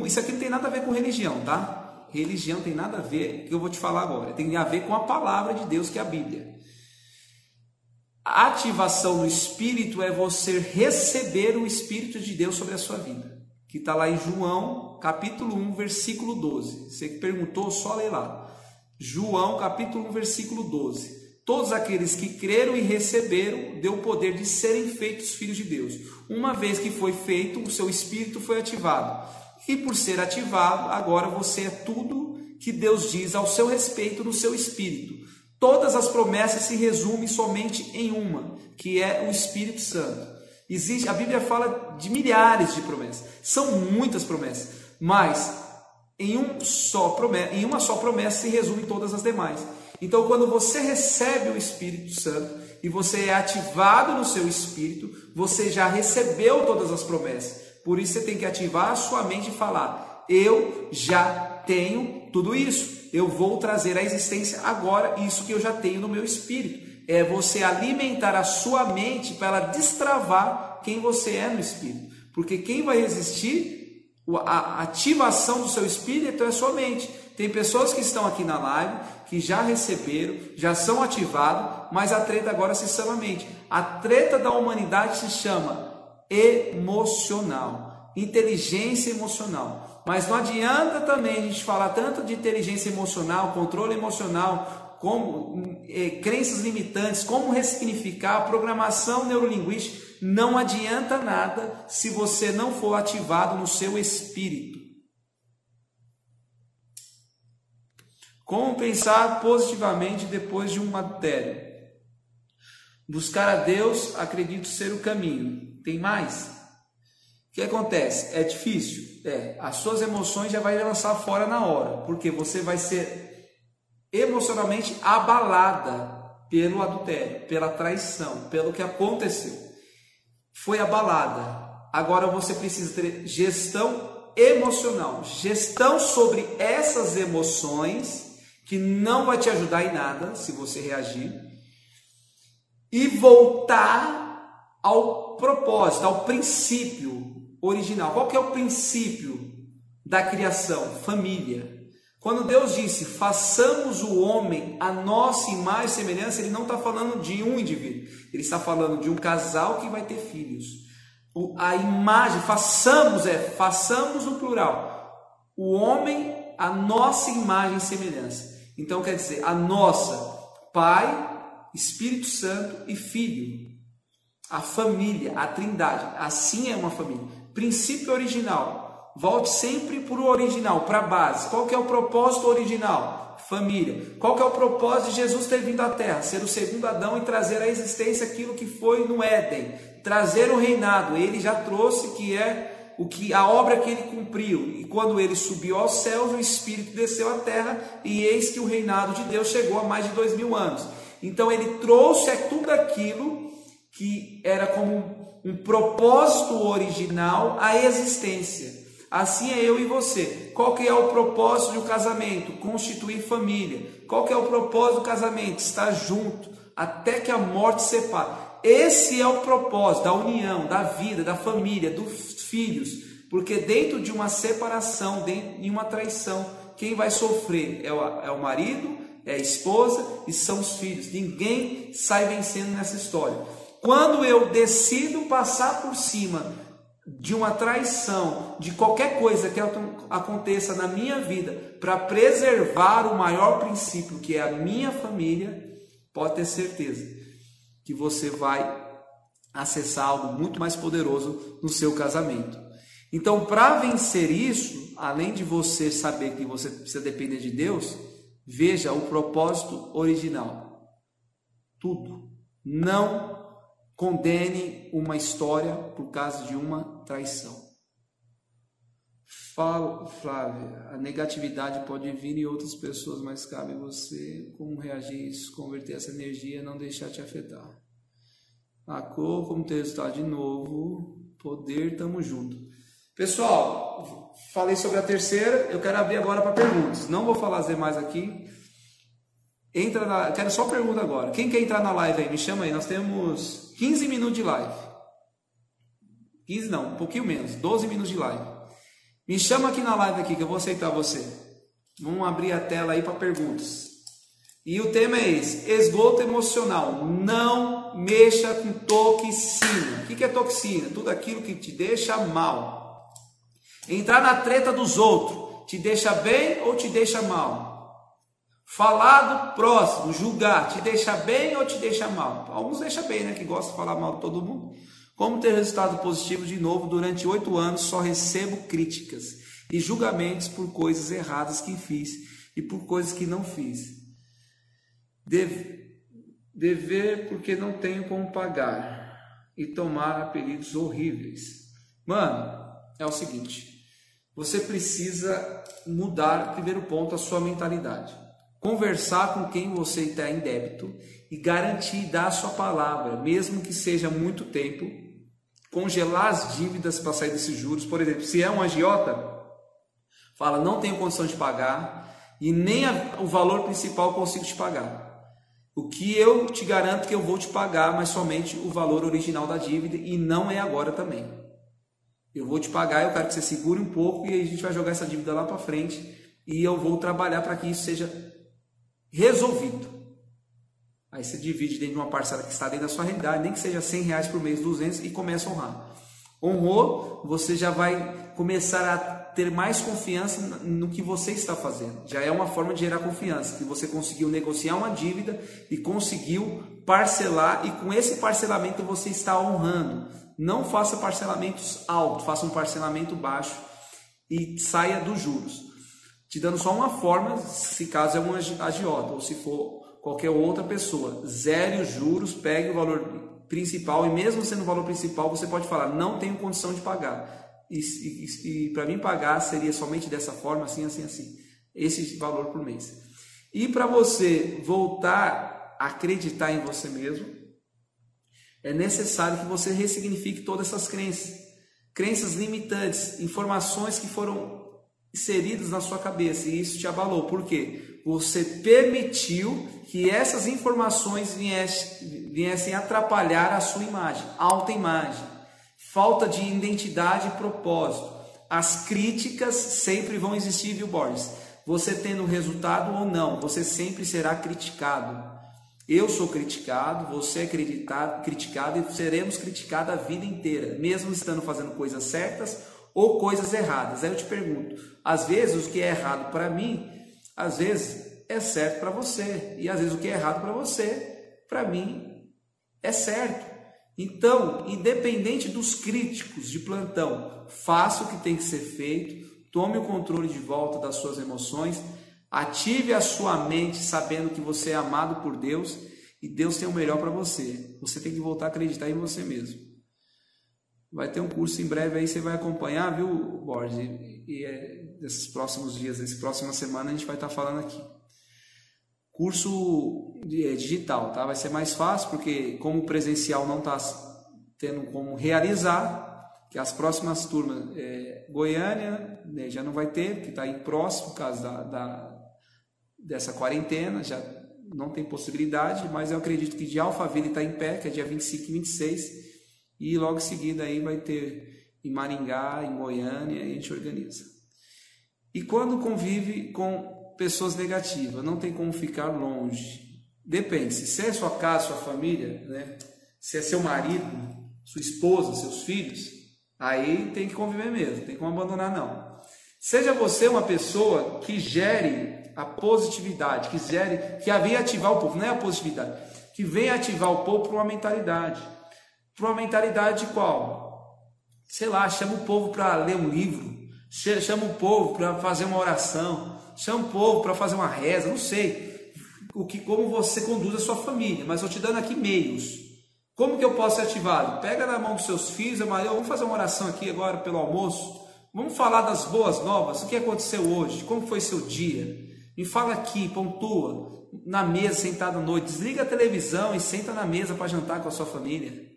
isso aqui não tem nada a ver com religião, tá? Religião tem nada a ver, que eu vou te falar agora, tem a ver com a palavra de Deus, que é a Bíblia. Ativação no Espírito é você receber o Espírito de Deus sobre a sua vida. Que está lá em João, capítulo 1, versículo 12. Você que perguntou, só lê lá. João, capítulo 1, versículo 12. Todos aqueles que creram e receberam, deu o poder de serem feitos filhos de Deus. Uma vez que foi feito, o seu espírito foi ativado e por ser ativado, agora você é tudo que Deus diz ao seu respeito no seu espírito. Todas as promessas se resumem somente em uma, que é o Espírito Santo. Existe, a Bíblia fala de milhares de promessas. São muitas promessas, mas em, um só promessa, em uma só promessa se resume todas as demais. Então, quando você recebe o Espírito Santo e você é ativado no seu espírito, você já recebeu todas as promessas. Por isso você tem que ativar a sua mente e falar: Eu já tenho tudo isso. Eu vou trazer à existência agora isso que eu já tenho no meu espírito. É você alimentar a sua mente para destravar quem você é no espírito. Porque quem vai resistir a ativação do seu espírito é a sua mente. Tem pessoas que estão aqui na live que já receberam, já são ativados, mas a treta agora se chama mente. A treta da humanidade se chama emocional, inteligência emocional. Mas não adianta também a gente falar tanto de inteligência emocional, controle emocional, como é, crenças limitantes, como ressignificar programação neurolinguística. Não adianta nada se você não for ativado no seu espírito. Como pensar positivamente depois de um matéria? Buscar a Deus, acredito ser o caminho. Tem mais? O que acontece? É difícil? É. As suas emoções já vai lançar fora na hora, porque você vai ser emocionalmente abalada pelo adultério, pela traição, pelo que aconteceu. Foi abalada. Agora você precisa ter gestão emocional, gestão sobre essas emoções que não vai te ajudar em nada se você reagir, e voltar ao propósito, ao princípio original. Qual que é o princípio da criação? Família. Quando Deus disse, façamos o homem a nossa imagem e semelhança, Ele não está falando de um indivíduo, Ele está falando de um casal que vai ter filhos. A imagem, façamos, é, façamos no plural. O homem a nossa imagem e semelhança. Então quer dizer, a nossa Pai, Espírito Santo e Filho. A família, a Trindade. Assim é uma família. Princípio original. Volte sempre para o original, para a base. Qual que é o propósito original? Família. Qual que é o propósito de Jesus ter vindo à Terra? Ser o segundo Adão e trazer à existência aquilo que foi no Éden. Trazer o reinado. Ele já trouxe que é o que a obra que ele cumpriu. E quando ele subiu aos céus, o Espírito desceu à terra, e eis que o reinado de Deus chegou a mais de dois mil anos. Então ele trouxe tudo aquilo que era como um propósito original à existência. Assim é eu e você. Qual que é o propósito um casamento? Constituir família. Qual que é o propósito do casamento? Estar junto até que a morte separe. Esse é o propósito da união, da vida, da família, dos filhos, porque dentro de uma separação, dentro de uma traição, quem vai sofrer é o, é o marido, é a esposa e são os filhos. Ninguém sai vencendo nessa história. Quando eu decido passar por cima de uma traição, de qualquer coisa que aconteça na minha vida, para preservar o maior princípio, que é a minha família, pode ter certeza que você vai acessar algo muito mais poderoso no seu casamento. Então, para vencer isso, além de você saber que você precisa depender de Deus, veja o propósito original. Tudo. Não condene uma história por causa de uma traição. Fala, Flávia, a negatividade pode vir em outras pessoas, mas cabe você como reagir isso, converter essa energia, não deixar te afetar. A cor como resultado de novo, poder, tamo junto. Pessoal, falei sobre a terceira, eu quero abrir agora para perguntas. Não vou fazer mais aqui. Entra na, quero só pergunta agora. Quem quer entrar na live aí? Me chama aí. Nós temos 15 minutos de live. 15 não, um pouquinho menos, 12 minutos de live. Me chama aqui na live aqui que eu vou aceitar você. Vamos abrir a tela aí para perguntas. E o tema é esse: esgoto emocional. Não mexa com toxina. O que é toxina? Tudo aquilo que te deixa mal. Entrar na treta dos outros te deixa bem ou te deixa mal? Falar do próximo, julgar, te deixa bem ou te deixa mal? Alguns deixa bem, né? Que gosta de falar mal de todo mundo. Como ter resultado positivo de novo? Durante oito anos só recebo críticas e julgamentos por coisas erradas que fiz e por coisas que não fiz. Dever porque não tenho como pagar e tomar apelidos horríveis. Mano, é o seguinte: você precisa mudar, primeiro ponto, a sua mentalidade. Conversar com quem você está em débito e garantir dar a sua palavra, mesmo que seja muito tempo. Congelar as dívidas para sair desses juros. Por exemplo, se é um agiota, Fala, não tenho condição de pagar e nem a, o valor principal consigo te pagar. O que eu te garanto que eu vou te pagar, mas somente o valor original da dívida e não é agora também. Eu vou te pagar, eu quero que você segure um pouco e a gente vai jogar essa dívida lá para frente e eu vou trabalhar para que isso seja resolvido. Aí você divide dentro de uma parcela que está dentro da sua realidade, nem que seja 100 reais por mês, 200 e começa a honrar. Honrou, você já vai começar a ter mais confiança no que você está fazendo. Já é uma forma de gerar confiança, que você conseguiu negociar uma dívida e conseguiu parcelar e com esse parcelamento você está honrando. Não faça parcelamentos altos, faça um parcelamento baixo e saia dos juros. Te dando só uma forma, se caso é um agiota ou se for qualquer outra pessoa, zere os juros, pegue o valor principal e mesmo sendo o valor principal, você pode falar, não tenho condição de pagar. E, e, e para mim pagar seria somente dessa forma, assim, assim, assim. Esse valor por mês. E para você voltar a acreditar em você mesmo, é necessário que você ressignifique todas essas crenças. Crenças limitantes, informações que foram inseridas na sua cabeça e isso te abalou. Por quê? Você permitiu que essas informações viessem, viessem atrapalhar a sua imagem, autoimagem, falta de identidade e propósito. As críticas sempre vão existir, viu, Borges? Você tendo resultado ou não, você sempre será criticado. Eu sou criticado, você é criticado, criticado e seremos criticados a vida inteira, mesmo estando fazendo coisas certas ou coisas erradas. Aí eu te pergunto, às vezes o que é errado para mim, às vezes é certo para você, e às vezes o que é errado para você, para mim é certo. Então, independente dos críticos de plantão, faça o que tem que ser feito, tome o controle de volta das suas emoções, ative a sua mente sabendo que você é amado por Deus e Deus tem o melhor para você. Você tem que voltar a acreditar em você mesmo. Vai ter um curso em breve aí, você vai acompanhar, viu, Borges? E, é, nesses próximos dias, nessa próxima semana, a gente vai estar falando aqui. Curso é, digital, tá? Vai ser mais fácil, porque como o presencial não está tendo como realizar, que as próximas turmas, é, Goiânia né, já não vai ter, porque está aí próximo, por causa da, da, dessa quarentena, já não tem possibilidade, mas eu acredito que de Alphaville está em pé, que é dia 25 e 26, e logo em seguida aí vai ter em Maringá, em Goiânia, a gente organiza. E quando convive com pessoas negativas, não tem como ficar longe. Depende, se é sua casa, sua família, né? se é seu marido, sua esposa, seus filhos, aí tem que conviver mesmo, tem como abandonar não. Seja você uma pessoa que gere a positividade, que gere, que venha ativar o povo, não é a positividade, que venha ativar o povo para uma mentalidade para uma mentalidade qual? Sei lá, chama o povo para ler um livro, chama o povo para fazer uma oração, chama o povo para fazer uma reza, não sei o que, como você conduz a sua família, mas eu te dando aqui meios. Como que eu posso ser ativado? Pega na mão dos seus filhos, Maria, vamos fazer uma oração aqui agora pelo almoço. Vamos falar das boas novas, o que aconteceu hoje, como foi seu dia. Me fala aqui, pontua, na mesa, sentado à noite. Desliga a televisão e senta na mesa para jantar com a sua família.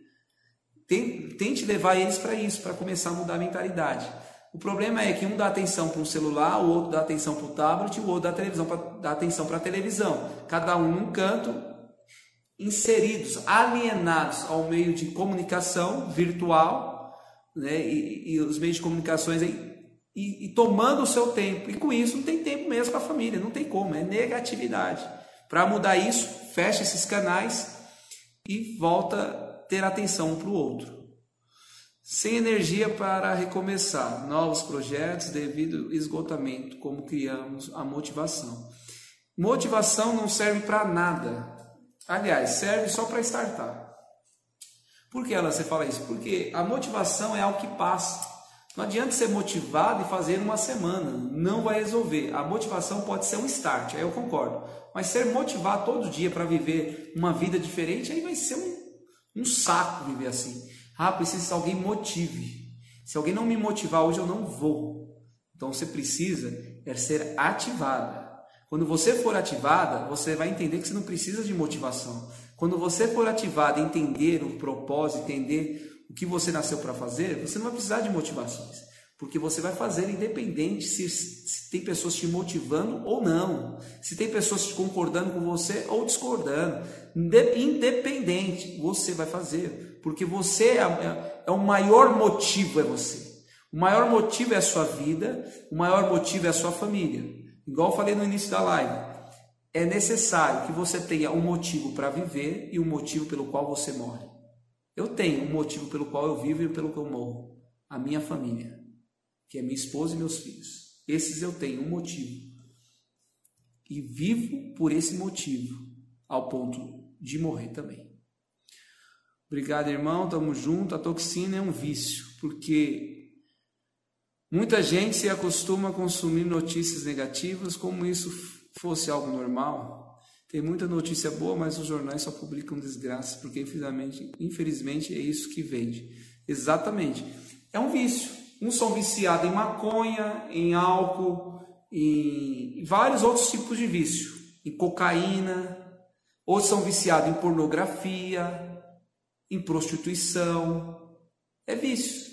Tente levar eles para isso, para começar a mudar a mentalidade. O problema é que um dá atenção para um celular, o outro dá atenção para o tablet, o outro dá, televisão pra, dá atenção para a televisão. Cada um num canto, inseridos, alienados ao meio de comunicação virtual, né, e, e os meios de comunicações aí, e, e, tomando o seu tempo. E com isso não tem tempo mesmo para a família, não tem como, é negatividade. Para mudar isso, fecha esses canais e volta ter atenção um para o outro. Sem energia para recomeçar novos projetos devido ao esgotamento, como criamos a motivação. Motivação não serve para nada. Aliás, serve só para startar. Por que ela você fala isso? Porque a motivação é algo que passa. Não adianta ser motivado e fazer uma semana, não vai resolver. A motivação pode ser um start, aí eu concordo. Mas ser motivado todo dia para viver uma vida diferente, aí vai ser um um saco viver assim. Ah, precisa que alguém motive. Se alguém não me motivar hoje, eu não vou. Então você precisa é ser ativada. Quando você for ativada, você vai entender que você não precisa de motivação. Quando você for ativada, entender o propósito, entender o que você nasceu para fazer, você não vai precisar de motivações. Porque você vai fazer independente se, se, tem pessoas te motivando ou não, se tem pessoas concordando com você ou discordando. Independente, você vai fazer. Porque você é, é, é o maior motivo, é você. O maior motivo é a sua vida, o maior motivo é a sua família. Igual eu falei no início da live. É necessário que você tenha um motivo para viver e um motivo pelo qual você morre. Eu tenho um motivo pelo qual eu vivo e pelo que eu morro. A minha família que é minha esposa e meus filhos. Esses eu tenho um motivo. E vivo por esse motivo, ao ponto de morrer também. Obrigado, irmão, tamo junto. A toxina é um vício, porque muita gente se acostuma a consumir notícias negativas como isso fosse algo normal. Tem muita notícia boa, mas os jornais só publicam desgraça, porque infelizmente, infelizmente é isso que vende. Exatamente. É um vício. Uns são viciados em maconha, em álcool, em vários outros tipos de vício, em cocaína, outros são viciados em pornografia, em prostituição. É vício.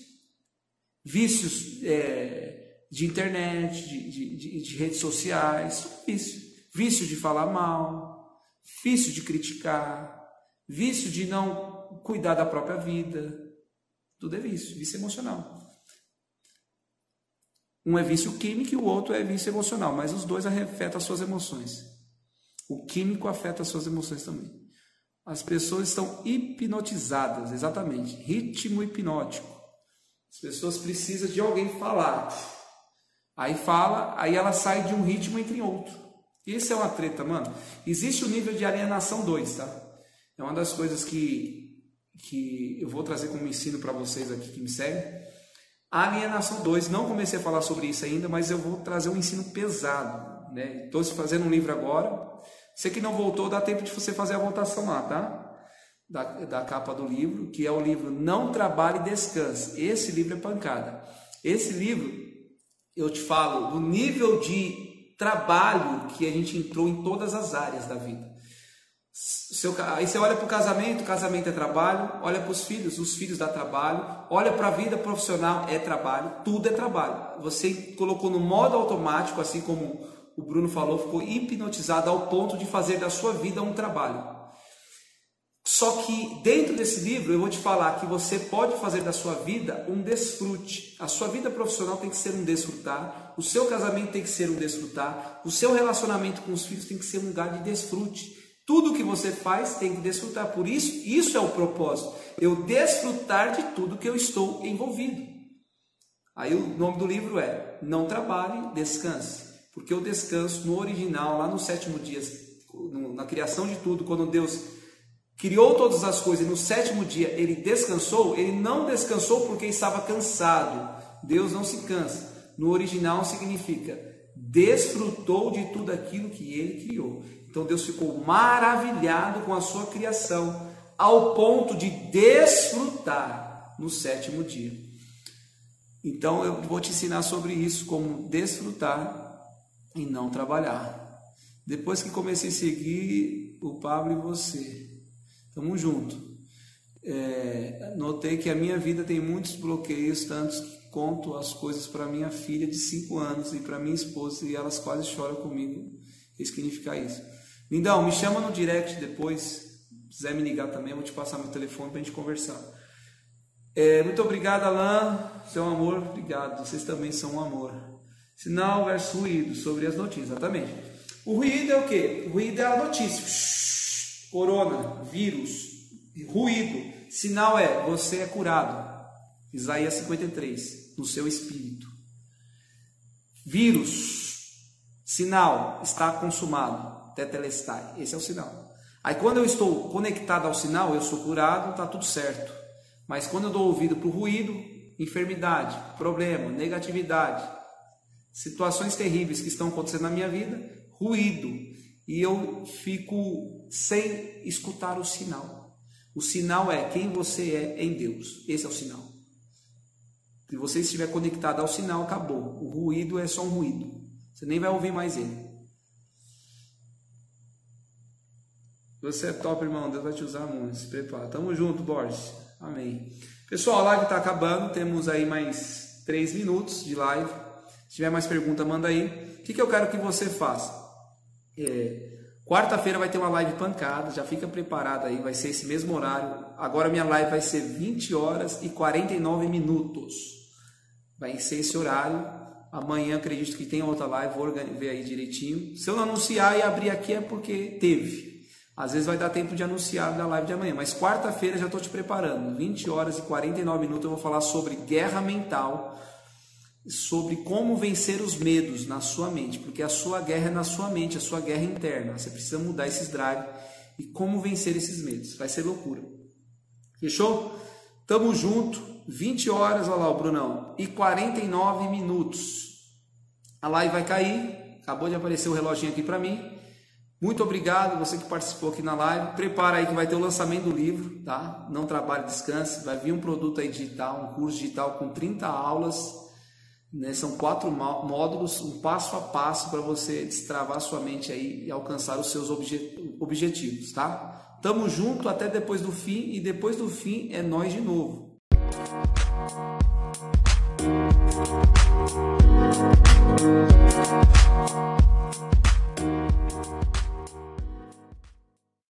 Vícios é, de internet, de, de, de, de redes sociais, vício. Vício de falar mal, vício de criticar, vício de não cuidar da própria vida. Tudo é vício, vício emocional. Um é vício químico e o outro é vício emocional, mas os dois afetam as suas emoções. O químico afeta as suas emoções também. As pessoas estão hipnotizadas, exatamente, ritmo hipnótico. As pessoas precisam de alguém falar. Aí fala, aí ela sai de um ritmo entre outro. Isso é uma treta, mano. Existe o nível de alienação 2, tá? É uma das coisas que, que eu vou trazer como ensino para vocês aqui que me seguem Alienação 2, não comecei a falar sobre isso ainda, mas eu vou trazer um ensino pesado. Estou né? fazendo um livro agora. Você que não voltou, dá tempo de você fazer a votação lá, tá? Da, da capa do livro, que é o livro Não Trabalhe e Descanse. Esse livro é pancada. Esse livro, eu te falo do nível de trabalho que a gente entrou em todas as áreas da vida. Seu, aí você olha para o casamento, casamento é trabalho, olha para os filhos, os filhos dá trabalho, olha para a vida profissional, é trabalho, tudo é trabalho. Você colocou no modo automático, assim como o Bruno falou, ficou hipnotizado ao ponto de fazer da sua vida um trabalho. Só que dentro desse livro eu vou te falar que você pode fazer da sua vida um desfrute. A sua vida profissional tem que ser um desfrutar, o seu casamento tem que ser um desfrutar, o seu relacionamento com os filhos tem que ser um lugar de desfrute. Tudo que você faz tem que desfrutar. Por isso, isso é o propósito. Eu desfrutar de tudo que eu estou envolvido. Aí o nome do livro é Não Trabalhe, Descanse. Porque o descanso no original, lá no sétimo dia, na criação de tudo, quando Deus criou todas as coisas e no sétimo dia ele descansou, ele não descansou porque estava cansado. Deus não se cansa. No original significa desfrutou de tudo aquilo que ele criou. Então Deus ficou maravilhado com a sua criação, ao ponto de desfrutar no sétimo dia. Então eu vou te ensinar sobre isso, como desfrutar e não trabalhar. Depois que comecei a seguir o Pablo e você, estamos juntos. É, notei que a minha vida tem muitos bloqueios, tantos que conto as coisas para minha filha de 5 anos e para minha esposa e elas quase choram comigo. Isso significa isso. Lindão, me chama no direct depois. Se quiser me ligar também, vou te passar meu telefone para a gente conversar. É, muito obrigado, Alain. Seu amor, obrigado. Vocês também são um amor. Sinal versus ruído sobre as notícias, exatamente. O ruído é o quê? O ruído é a notícia. Shhh, corona, vírus, ruído. Sinal é você é curado. Isaías 53, no seu espírito. Vírus, sinal, está consumado tetelestai. Esse é o sinal. Aí quando eu estou conectado ao sinal, eu sou curado, está tudo certo. Mas quando eu dou ouvido para o ruído, enfermidade, problema, negatividade, situações terríveis que estão acontecendo na minha vida, ruído, e eu fico sem escutar o sinal. O sinal é quem você é em Deus. Esse é o sinal. Se você estiver conectado ao sinal, acabou. O ruído é só um ruído. Você nem vai ouvir mais ele. Você é top, irmão. Deus vai te usar muito. Se prepara. Tamo junto, Borges. Amém. Pessoal, a live está acabando. Temos aí mais três minutos de live. Se tiver mais pergunta, manda aí. O que, que eu quero que você faça? É, Quarta-feira vai ter uma live pancada, já fica preparado aí, vai ser esse mesmo horário. Agora minha live vai ser 20 horas e 49 minutos. Vai ser esse horário. Amanhã acredito que tem outra live, vou ver aí direitinho. Se eu não anunciar e abrir aqui é porque teve. Às vezes vai dar tempo de anunciar da live de amanhã, mas quarta-feira já estou te preparando. 20 horas e 49 minutos eu vou falar sobre guerra mental sobre como vencer os medos na sua mente, porque a sua guerra é na sua mente, a sua guerra interna. Você precisa mudar esses drives e como vencer esses medos. Vai ser loucura. Fechou? Tamo junto. 20 horas, olha lá o Brunão, e 49 minutos. A live vai cair. Acabou de aparecer o reloginho aqui para mim. Muito obrigado você que participou aqui na live. Prepara aí que vai ter o lançamento do livro, tá? Não trabalhe, descanse. Vai vir um produto aí digital, um curso digital com 30 aulas. Né? São quatro módulos, um passo a passo para você destravar sua mente aí e alcançar os seus obje objetivos, tá? Tamo junto até depois do fim e depois do fim é nós de novo. Música